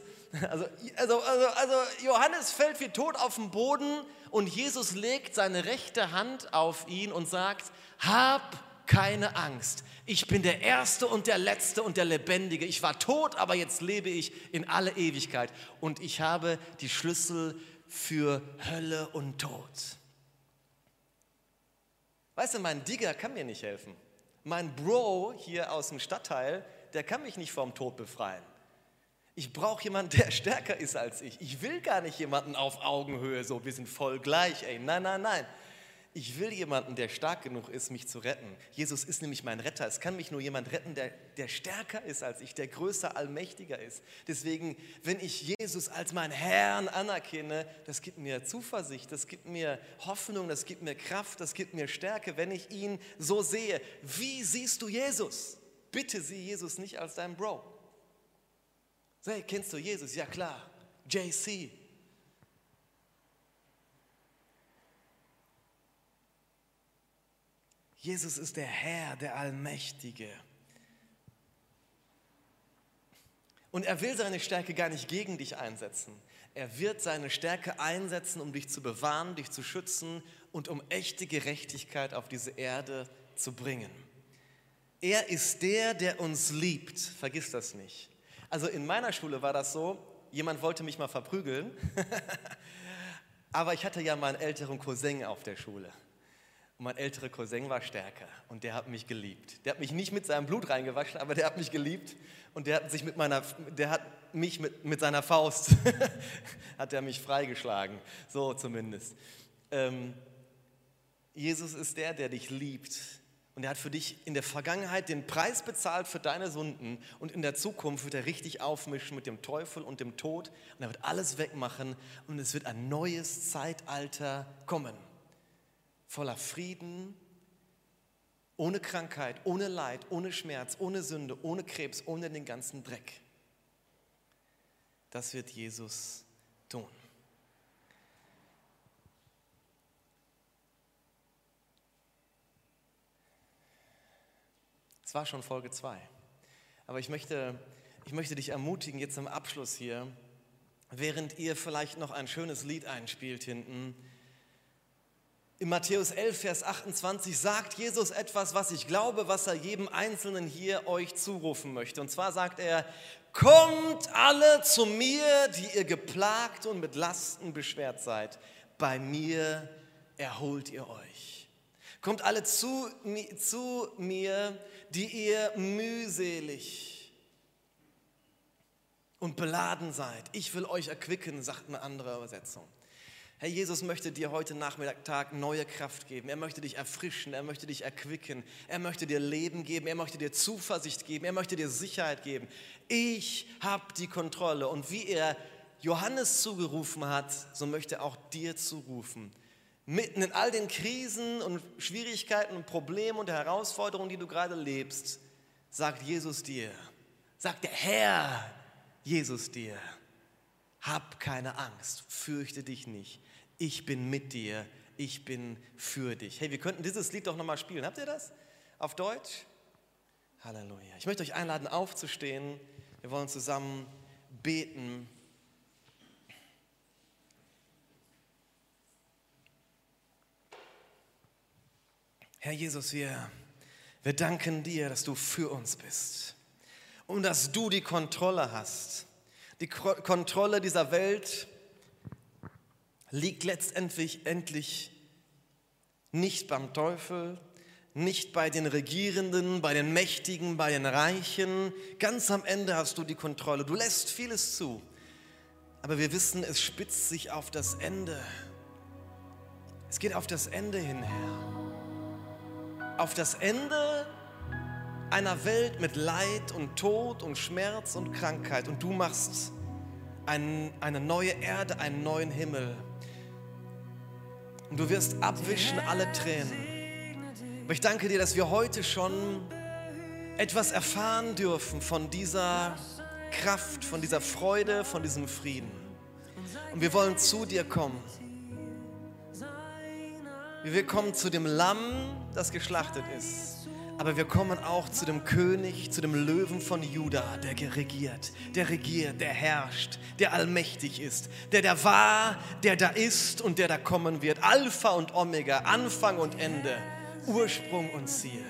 also, also, also, also Johannes fällt wie tot auf den Boden und Jesus legt seine rechte Hand auf ihn und sagt, hab keine Angst. Ich bin der Erste und der Letzte und der Lebendige. Ich war tot, aber jetzt lebe ich in alle Ewigkeit. Und ich habe die Schlüssel für Hölle und Tod. Weißt du, mein Digger kann mir nicht helfen. Mein Bro hier aus dem Stadtteil, der kann mich nicht vom Tod befreien. Ich brauche jemanden, der [LAUGHS] stärker ist als ich. Ich will gar nicht jemanden auf Augenhöhe, so wir sind voll gleich, ey. Nein, nein, nein. Ich will jemanden, der stark genug ist, mich zu retten. Jesus ist nämlich mein Retter. Es kann mich nur jemand retten, der, der stärker ist als ich, der größer, allmächtiger ist. Deswegen, wenn ich Jesus als meinen Herrn anerkenne, das gibt mir Zuversicht, das gibt mir Hoffnung, das gibt mir Kraft, das gibt mir Stärke, wenn ich ihn so sehe. Wie siehst du Jesus? Bitte sieh Jesus nicht als dein Bro. Hey, kennst du Jesus? Ja klar. JC, Jesus ist der Herr, der Allmächtige. Und er will seine Stärke gar nicht gegen dich einsetzen. Er wird seine Stärke einsetzen, um dich zu bewahren, dich zu schützen und um echte Gerechtigkeit auf diese Erde zu bringen. Er ist der, der uns liebt. Vergiss das nicht. Also in meiner Schule war das so, jemand wollte mich mal verprügeln, [LAUGHS] aber ich hatte ja meinen älteren Cousin auf der Schule. Und mein älterer Cousin war stärker und der hat mich geliebt. Der hat mich nicht mit seinem Blut reingewaschen, aber der hat mich geliebt und der hat sich mit meiner, der hat mich mit, mit seiner Faust, [LAUGHS] hat er mich freigeschlagen, so zumindest. Ähm, Jesus ist der, der dich liebt und er hat für dich in der Vergangenheit den Preis bezahlt für deine Sünden und in der Zukunft wird er richtig aufmischen mit dem Teufel und dem Tod und er wird alles wegmachen und es wird ein neues Zeitalter kommen voller Frieden, ohne Krankheit, ohne Leid, ohne Schmerz, ohne Sünde, ohne Krebs, ohne den ganzen Dreck. Das wird Jesus tun. Es war schon Folge 2. Aber ich möchte, ich möchte dich ermutigen, jetzt am Abschluss hier, während ihr vielleicht noch ein schönes Lied einspielt hinten, in Matthäus 11, Vers 28 sagt Jesus etwas, was ich glaube, was er jedem Einzelnen hier euch zurufen möchte. Und zwar sagt er, kommt alle zu mir, die ihr geplagt und mit Lasten beschwert seid. Bei mir erholt ihr euch. Kommt alle zu, zu mir, die ihr mühselig und beladen seid. Ich will euch erquicken, sagt eine andere Übersetzung. Herr Jesus möchte dir heute Nachmittag neue Kraft geben. Er möchte dich erfrischen, er möchte dich erquicken, er möchte dir Leben geben, er möchte dir Zuversicht geben, er möchte dir Sicherheit geben. Ich habe die Kontrolle. Und wie er Johannes zugerufen hat, so möchte er auch dir zurufen. Mitten in all den Krisen und Schwierigkeiten und Problemen und Herausforderungen, die du gerade lebst, sagt Jesus dir, sagt der Herr Jesus dir, hab keine Angst, fürchte dich nicht ich bin mit dir, ich bin für dich. Hey, wir könnten dieses Lied doch nochmal spielen. Habt ihr das? Auf Deutsch? Halleluja. Ich möchte euch einladen, aufzustehen. Wir wollen zusammen beten. Herr Jesus, wir, wir danken dir, dass du für uns bist und dass du die Kontrolle hast. Die Kontrolle dieser Welt, liegt letztendlich endlich nicht beim Teufel, nicht bei den Regierenden, bei den Mächtigen, bei den Reichen. Ganz am Ende hast du die Kontrolle. Du lässt vieles zu. Aber wir wissen, es spitzt sich auf das Ende. Es geht auf das Ende hin, Herr. Auf das Ende einer Welt mit Leid und Tod und Schmerz und Krankheit. Und du machst ein, eine neue Erde, einen neuen Himmel. Und du wirst abwischen alle Tränen. Aber ich danke dir, dass wir heute schon etwas erfahren dürfen von dieser Kraft, von dieser Freude, von diesem Frieden. Und wir wollen zu dir kommen. Wir kommen zu dem Lamm, das geschlachtet ist. Aber wir kommen auch zu dem König, zu dem Löwen von Juda, der regiert, der regiert, der herrscht, der allmächtig ist, der da war, der da ist und der da kommen wird. Alpha und Omega, Anfang und Ende, Ursprung und Ziel.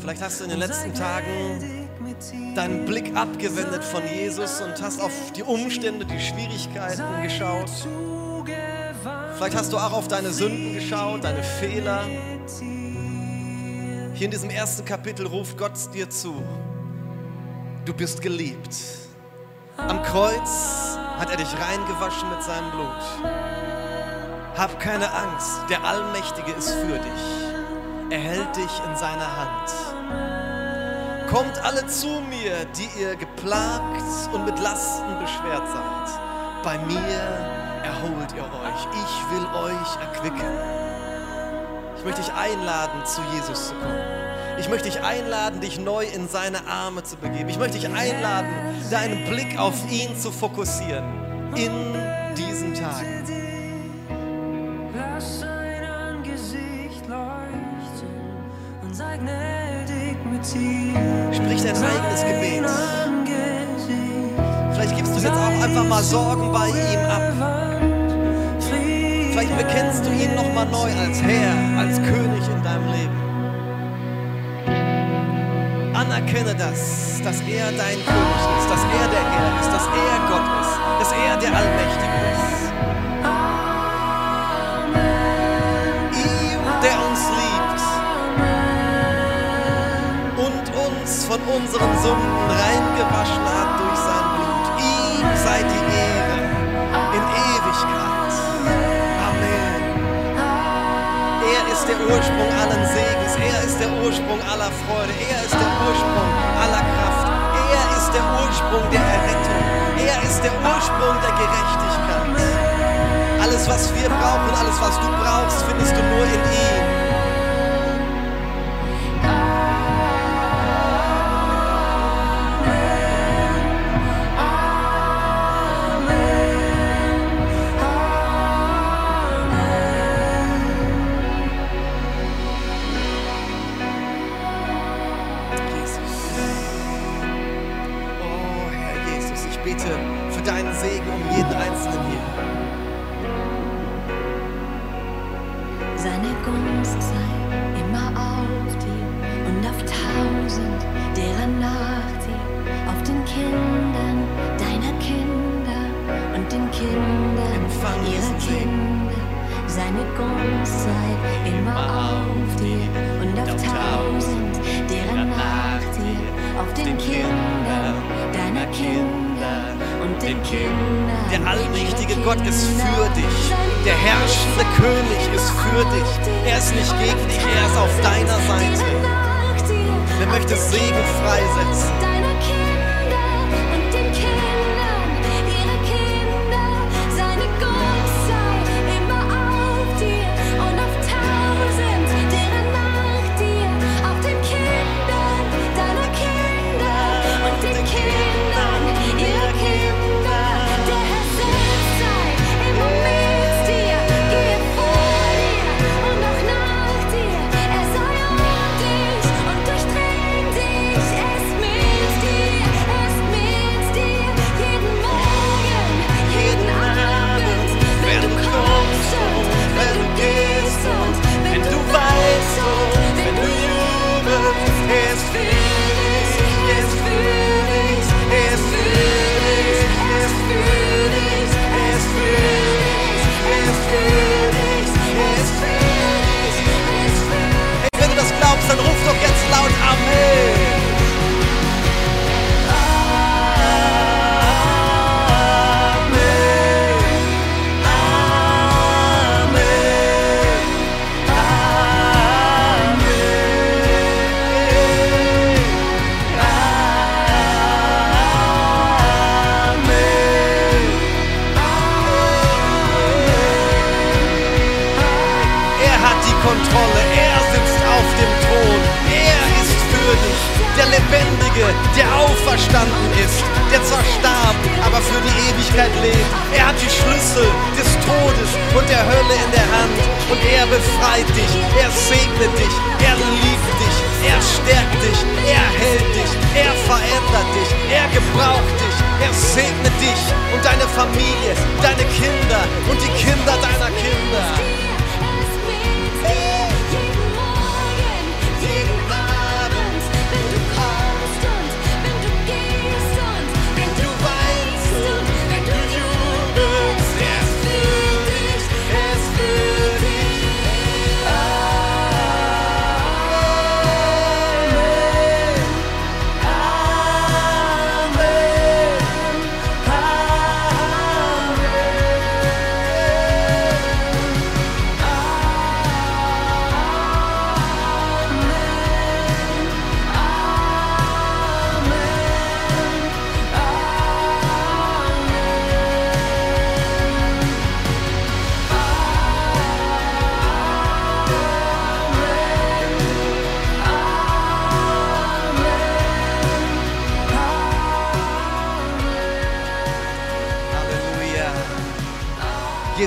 Vielleicht hast du in den letzten Tagen deinen Blick abgewendet von Jesus und hast auf die Umstände, die Schwierigkeiten geschaut. Vielleicht hast du auch auf deine Sünden geschaut, deine Fehler. Hier in diesem ersten Kapitel ruft Gott dir zu. Du bist geliebt. Am Kreuz hat er dich reingewaschen mit seinem Blut. Hab keine Angst, der Allmächtige ist für dich. Er hält dich in seiner Hand. Kommt alle zu mir, die ihr geplagt und mit Lasten beschwert seid. Bei mir erholt ihr euch. Ich will euch erquicken. Ich möchte dich einladen, zu Jesus zu kommen. Ich möchte dich einladen, dich neu in seine Arme zu begeben. Ich möchte dich einladen, deinen Blick auf ihn zu fokussieren in diesen Tagen. Sprich dein eigenes Gebet. Vielleicht gibst du jetzt auch einfach mal Sorgen bei ihm ab. Vielleicht bekennst du ihn nochmal neu als Herr, als König in deinem Leben. Anerkenne das, dass er dein König ist, dass er der Herr ist, dass er Gott ist, dass er der Allmächtige ist. Ihm, der uns liebt unseren Sünden reingewaschen hat durch sein Blut. Ihm sei die Ehre in Ewigkeit. Amen. Er ist der Ursprung allen Segens. Er ist der Ursprung aller Freude. Er ist der Ursprung aller Kraft. Er ist der Ursprung der Errettung. Er ist der Ursprung der Gerechtigkeit. Alles, was wir brauchen, alles, was du brauchst, findest du nur in ihm. Für dich. Der herrschende König ist für dich. Er ist nicht gegen dich, er ist auf deiner Seite. Er möchte Segen freisetzen. Doch jetzt laut Amen. Der auferstanden ist, der zwar starb, aber für die Ewigkeit lebt. Er hat die Schlüssel des Todes und der Hölle in der Hand und er befreit dich, er segnet dich, er liebt dich, er stärkt dich, er hält dich, er verändert dich, er gebraucht dich, er segnet dich und deine Familie, deine Kinder und die Kinder deiner Kinder.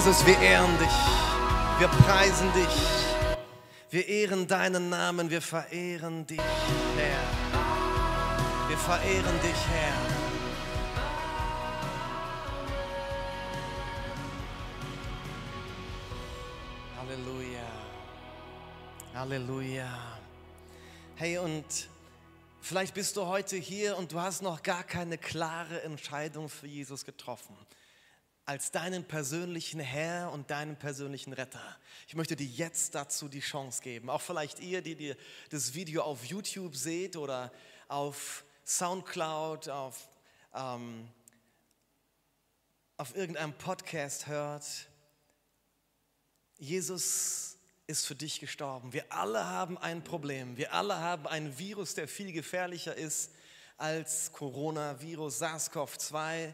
Jesus, wir ehren dich. Wir preisen dich. Wir ehren deinen Namen. Wir verehren dich, Herr. Wir verehren dich, Herr. Halleluja. Halleluja. Hey, und Vielleicht bist du heute hier und du hast noch gar keine klare Entscheidung für Jesus getroffen. Als deinen persönlichen Herr und deinen persönlichen Retter. Ich möchte dir jetzt dazu die Chance geben. Auch vielleicht ihr, die, die das Video auf YouTube seht oder auf Soundcloud, auf, ähm, auf irgendeinem Podcast hört. Jesus ist für dich gestorben. Wir alle haben ein Problem. Wir alle haben einen Virus, der viel gefährlicher ist als Coronavirus, SARS-CoV-2.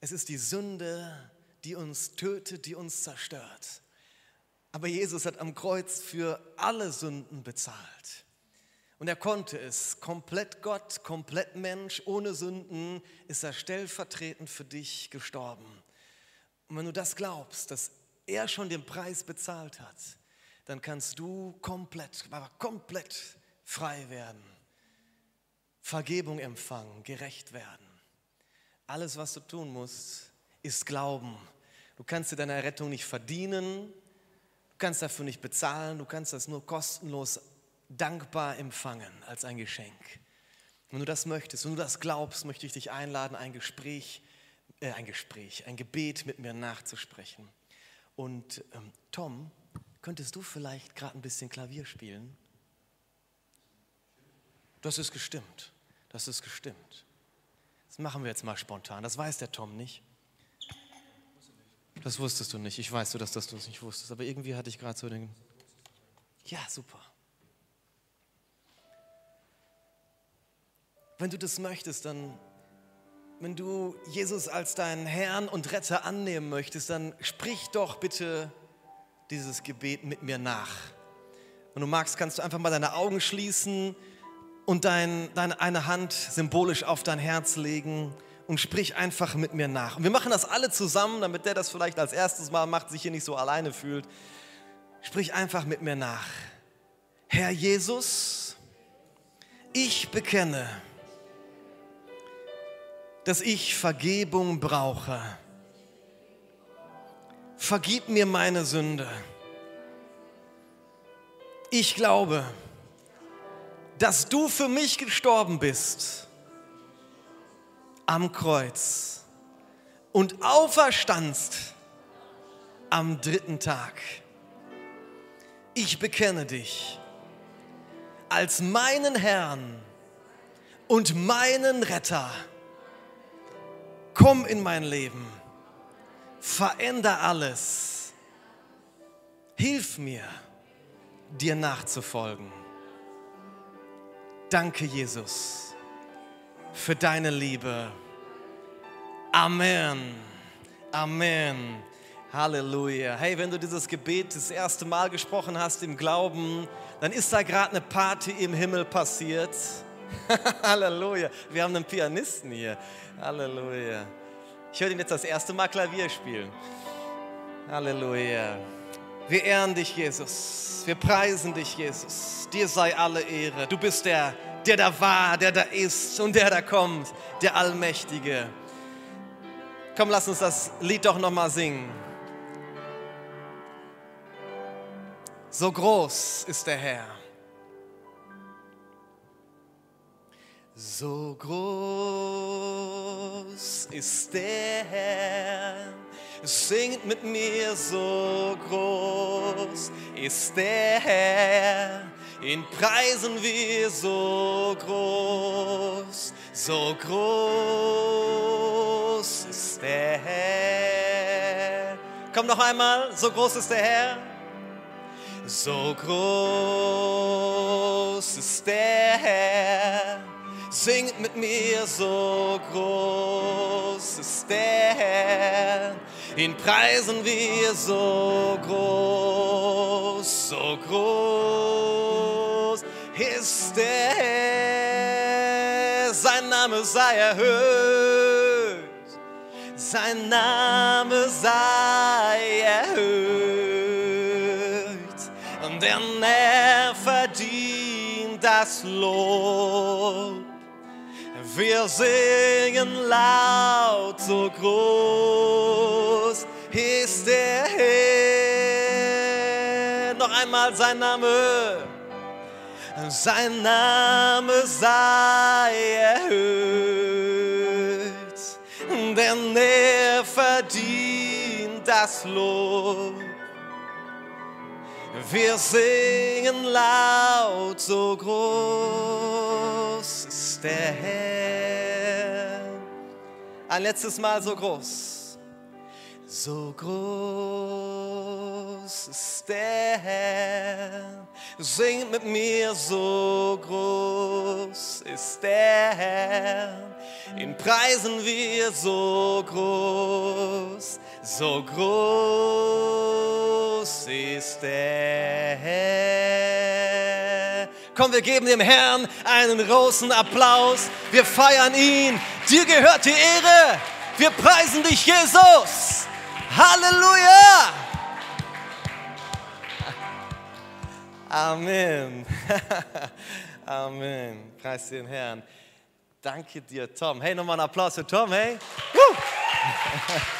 Es ist die Sünde, die uns tötet, die uns zerstört. Aber Jesus hat am Kreuz für alle Sünden bezahlt. Und er konnte es. Komplett Gott, komplett Mensch, ohne Sünden ist er stellvertretend für dich gestorben. Und wenn du das glaubst, dass er schon den Preis bezahlt hat, dann kannst du komplett, aber komplett frei werden, Vergebung empfangen, gerecht werden. Alles, was du tun musst, ist Glauben. Du kannst dir deine Rettung nicht verdienen, du kannst dafür nicht bezahlen, du kannst das nur kostenlos dankbar empfangen als ein Geschenk. Wenn du das möchtest, wenn du das glaubst, möchte ich dich einladen, ein Gespräch, äh, ein Gespräch, ein Gebet mit mir nachzusprechen. Und ähm, Tom, könntest du vielleicht gerade ein bisschen Klavier spielen? Das ist gestimmt. Das ist gestimmt. Das machen wir jetzt mal spontan. Das weiß der Tom nicht. Das wusstest du nicht. Ich weiß dass das du es nicht wusstest. Aber irgendwie hatte ich gerade so den. Ja, super. Wenn du das möchtest, dann, wenn du Jesus als deinen Herrn und Retter annehmen möchtest, dann sprich doch bitte dieses Gebet mit mir nach. Wenn du magst, kannst du einfach mal deine Augen schließen und dein, deine eine Hand symbolisch auf dein Herz legen und sprich einfach mit mir nach. Und wir machen das alle zusammen, damit der das vielleicht als erstes Mal macht, sich hier nicht so alleine fühlt. Sprich einfach mit mir nach. Herr Jesus, ich bekenne, dass ich Vergebung brauche. Vergib mir meine Sünde. Ich glaube, dass du für mich gestorben bist am Kreuz und auferstandst am dritten Tag. Ich bekenne dich als meinen Herrn und meinen Retter. Komm in mein Leben, veränder alles. Hilf mir, dir nachzufolgen. Danke, Jesus, für deine Liebe. Amen. Amen. Halleluja. Hey, wenn du dieses Gebet das erste Mal gesprochen hast im Glauben, dann ist da gerade eine Party im Himmel passiert. [LAUGHS] Halleluja. Wir haben einen Pianisten hier. Halleluja. Ich höre ihn jetzt das erste Mal Klavier spielen. Halleluja. Wir ehren dich, Jesus. Wir preisen dich, Jesus. Dir sei alle Ehre. Du bist der, der da war, der da ist und der da kommt, der Allmächtige. Komm, lass uns das Lied doch noch mal singen. So groß ist der Herr. So groß ist der Herr. Singt mit mir, so groß ist der Herr. Ihn preisen wir so groß, so groß ist der Herr. Komm noch einmal, so groß ist der Herr. So groß ist der Herr. Singt mit mir, so groß ist der Herr. Ihn preisen wir so groß, so groß ist Herr. Sein Name sei erhöht, sein Name sei erhöht. Denn er verdient das Lob. Wir singen laut, so groß ist der Herr. Noch einmal sein Name. sein Name sei erhöht, denn er verdient das Lob. Wir singen laut, so groß ist der Herr. Ein letztes Mal so groß. So groß ist der Herr. Singt mit mir, so groß ist der Herr. Ihn preisen wir so groß, so groß ist der Herr. Komm, wir geben dem Herrn einen großen Applaus. Wir feiern ihn. Dir gehört die Ehre. Wir preisen dich, Jesus. Halleluja. Amen. [LAUGHS] Amen. Preis den Herrn. Danke dir, Tom. Hey, nochmal einen Applaus für Tom, hey. Woo. [LAUGHS]